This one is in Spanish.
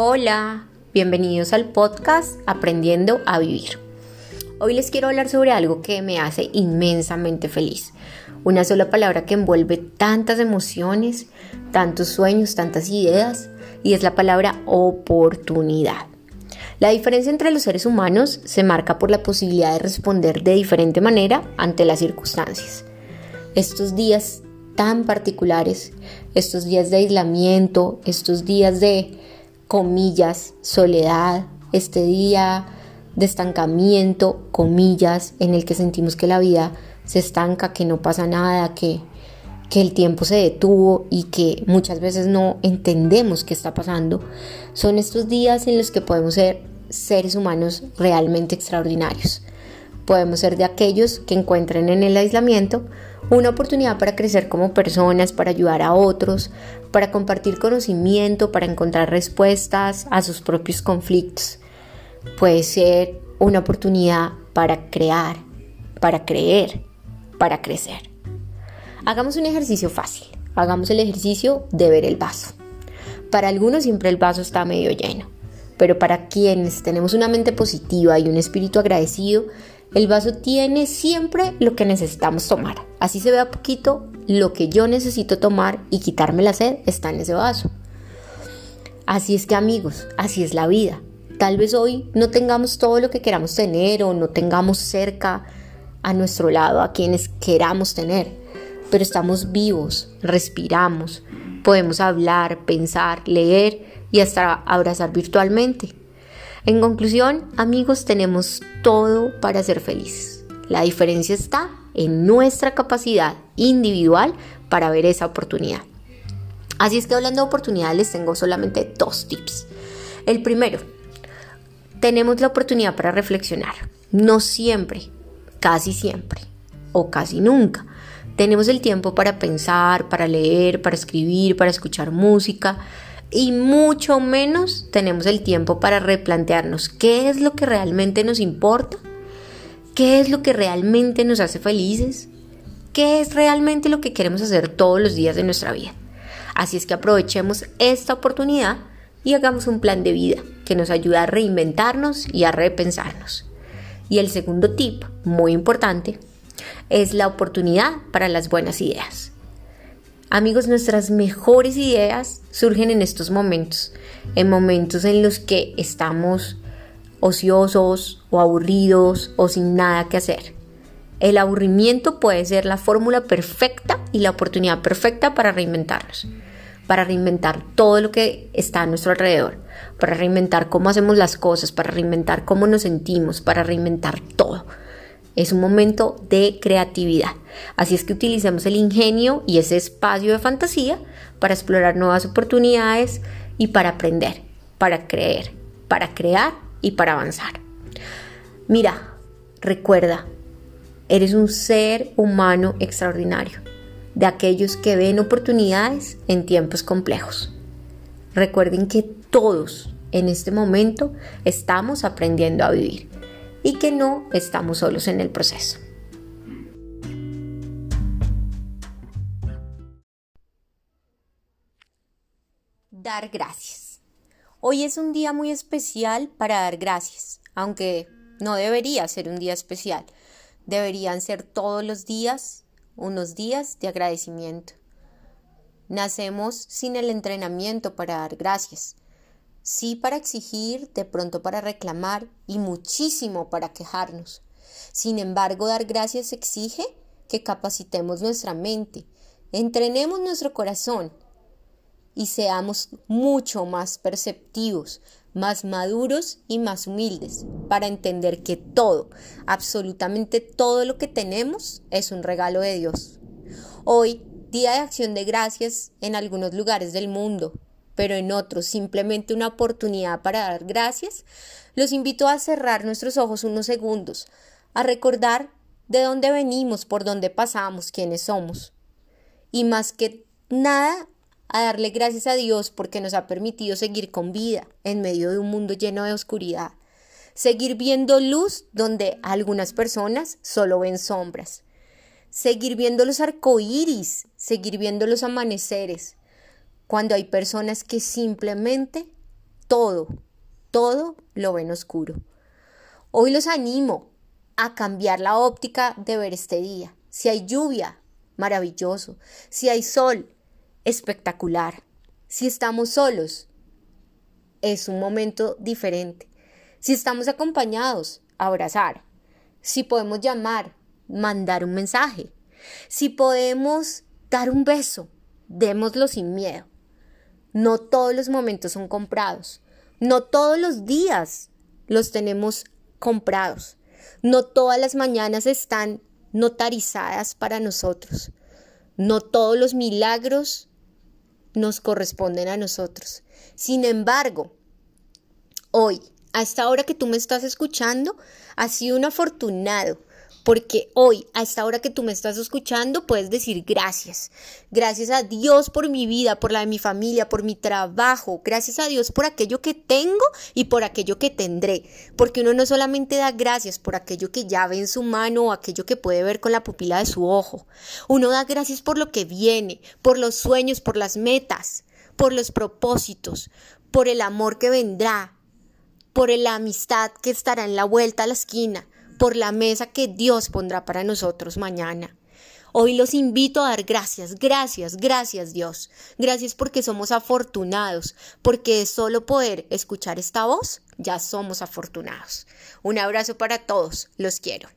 Hola, bienvenidos al podcast Aprendiendo a Vivir. Hoy les quiero hablar sobre algo que me hace inmensamente feliz. Una sola palabra que envuelve tantas emociones, tantos sueños, tantas ideas, y es la palabra oportunidad. La diferencia entre los seres humanos se marca por la posibilidad de responder de diferente manera ante las circunstancias. Estos días tan particulares, estos días de aislamiento, estos días de comillas, soledad, este día de estancamiento, comillas, en el que sentimos que la vida se estanca, que no pasa nada, que, que el tiempo se detuvo y que muchas veces no entendemos qué está pasando, son estos días en los que podemos ser seres humanos realmente extraordinarios. Podemos ser de aquellos que encuentren en el aislamiento una oportunidad para crecer como personas, para ayudar a otros, para compartir conocimiento, para encontrar respuestas a sus propios conflictos. Puede ser una oportunidad para crear, para creer, para crecer. Hagamos un ejercicio fácil. Hagamos el ejercicio de ver el vaso. Para algunos siempre el vaso está medio lleno, pero para quienes tenemos una mente positiva y un espíritu agradecido, el vaso tiene siempre lo que necesitamos tomar. Así se vea poquito, lo que yo necesito tomar y quitarme la sed está en ese vaso. Así es que amigos, así es la vida. Tal vez hoy no tengamos todo lo que queramos tener o no tengamos cerca a nuestro lado a quienes queramos tener, pero estamos vivos, respiramos, podemos hablar, pensar, leer y hasta abrazar virtualmente. En conclusión, amigos, tenemos todo para ser felices. La diferencia está en nuestra capacidad individual para ver esa oportunidad. Así es que hablando de oportunidades les tengo solamente dos tips. El primero, tenemos la oportunidad para reflexionar. No siempre, casi siempre o casi nunca. Tenemos el tiempo para pensar, para leer, para escribir, para escuchar música, y mucho menos tenemos el tiempo para replantearnos qué es lo que realmente nos importa, qué es lo que realmente nos hace felices, qué es realmente lo que queremos hacer todos los días de nuestra vida. Así es que aprovechemos esta oportunidad y hagamos un plan de vida que nos ayude a reinventarnos y a repensarnos. Y el segundo tip, muy importante, es la oportunidad para las buenas ideas. Amigos, nuestras mejores ideas surgen en estos momentos, en momentos en los que estamos ociosos o aburridos o sin nada que hacer. El aburrimiento puede ser la fórmula perfecta y la oportunidad perfecta para reinventarnos, para reinventar todo lo que está a nuestro alrededor, para reinventar cómo hacemos las cosas, para reinventar cómo nos sentimos, para reinventar todo. Es un momento de creatividad. Así es que utilicemos el ingenio y ese espacio de fantasía para explorar nuevas oportunidades y para aprender, para creer, para crear y para avanzar. Mira, recuerda, eres un ser humano extraordinario, de aquellos que ven oportunidades en tiempos complejos. Recuerden que todos en este momento estamos aprendiendo a vivir y que no estamos solos en el proceso. Dar gracias. Hoy es un día muy especial para dar gracias, aunque no debería ser un día especial. Deberían ser todos los días unos días de agradecimiento. Nacemos sin el entrenamiento para dar gracias sí para exigir, de pronto para reclamar y muchísimo para quejarnos. Sin embargo, dar gracias exige que capacitemos nuestra mente, entrenemos nuestro corazón y seamos mucho más perceptivos, más maduros y más humildes para entender que todo, absolutamente todo lo que tenemos es un regalo de Dios. Hoy, Día de Acción de Gracias en algunos lugares del mundo, pero en otros simplemente una oportunidad para dar gracias, los invito a cerrar nuestros ojos unos segundos, a recordar de dónde venimos, por dónde pasamos, quiénes somos. Y más que nada, a darle gracias a Dios porque nos ha permitido seguir con vida en medio de un mundo lleno de oscuridad. Seguir viendo luz donde algunas personas solo ven sombras. Seguir viendo los arcoíris, seguir viendo los amaneceres, cuando hay personas que simplemente todo, todo lo ven oscuro. Hoy los animo a cambiar la óptica de ver este día. Si hay lluvia, maravilloso. Si hay sol, espectacular. Si estamos solos, es un momento diferente. Si estamos acompañados, abrazar. Si podemos llamar, mandar un mensaje. Si podemos dar un beso, démoslo sin miedo. No todos los momentos son comprados. No todos los días los tenemos comprados. No todas las mañanas están notarizadas para nosotros. No todos los milagros nos corresponden a nosotros. Sin embargo, hoy, a esta hora que tú me estás escuchando, has sido un afortunado porque hoy, a esta hora que tú me estás escuchando, puedes decir gracias. Gracias a Dios por mi vida, por la de mi familia, por mi trabajo. Gracias a Dios por aquello que tengo y por aquello que tendré. Porque uno no solamente da gracias por aquello que ya ve en su mano o aquello que puede ver con la pupila de su ojo. Uno da gracias por lo que viene, por los sueños, por las metas, por los propósitos, por el amor que vendrá, por la amistad que estará en la vuelta a la esquina por la mesa que Dios pondrá para nosotros mañana. Hoy los invito a dar gracias, gracias, gracias Dios. Gracias porque somos afortunados, porque solo poder escuchar esta voz, ya somos afortunados. Un abrazo para todos, los quiero.